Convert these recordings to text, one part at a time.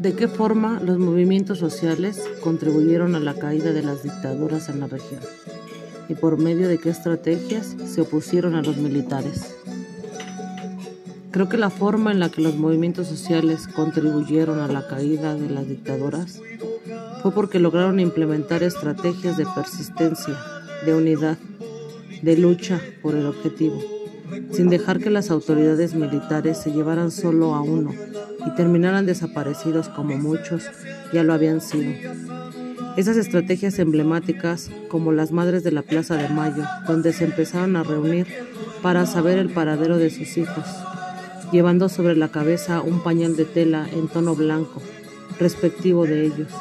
¿De qué forma los movimientos sociales contribuyeron a la caída de las dictaduras en la región? ¿Y por medio de qué estrategias se opusieron a los militares? Creo que la forma en la que los movimientos sociales contribuyeron a la caída de las dictaduras fue porque lograron implementar estrategias de persistencia, de unidad, de lucha por el objetivo, sin dejar que las autoridades militares se llevaran solo a uno y terminaran desaparecidos como muchos ya lo habían sido. Esas estrategias emblemáticas, como las madres de la Plaza de Mayo, donde se empezaron a reunir para saber el paradero de sus hijos, llevando sobre la cabeza un pañal de tela en tono blanco, respectivo de ellos.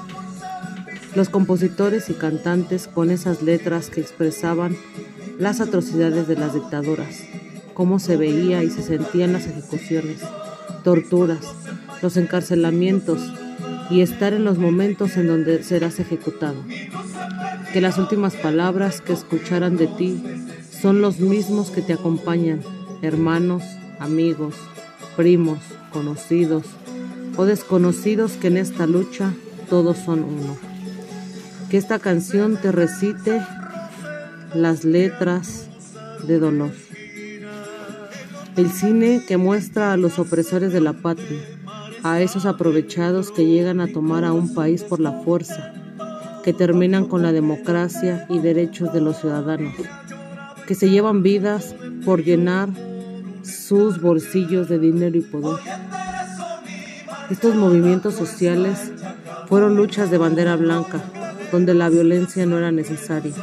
Los compositores y cantantes con esas letras que expresaban las atrocidades de las dictaduras, cómo se veía y se sentían las ejecuciones, torturas, los encarcelamientos y estar en los momentos en donde serás ejecutado. Que las últimas palabras que escucharan de ti son los mismos que te acompañan, hermanos, amigos, primos, conocidos o desconocidos que en esta lucha todos son uno. Que esta canción te recite las letras de dolor. El cine que muestra a los opresores de la patria, a esos aprovechados que llegan a tomar a un país por la fuerza, que terminan con la democracia y derechos de los ciudadanos, que se llevan vidas por llenar sus bolsillos de dinero y poder. Estos movimientos sociales fueron luchas de bandera blanca, donde la violencia no era necesaria,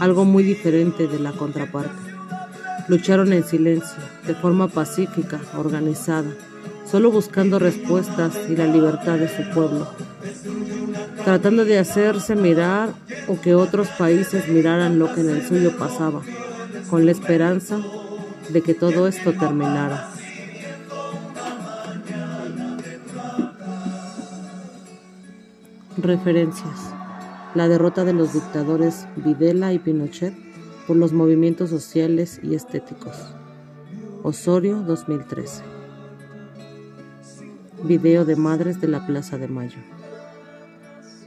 algo muy diferente de la contraparte. Lucharon en silencio, de forma pacífica, organizada, solo buscando respuestas y la libertad de su pueblo, tratando de hacerse mirar o que otros países miraran lo que en el suyo pasaba, con la esperanza de que todo esto terminara. Referencias. La derrota de los dictadores Videla y Pinochet por los movimientos sociales y estéticos. Osorio 2013. Video de Madres de la Plaza de Mayo.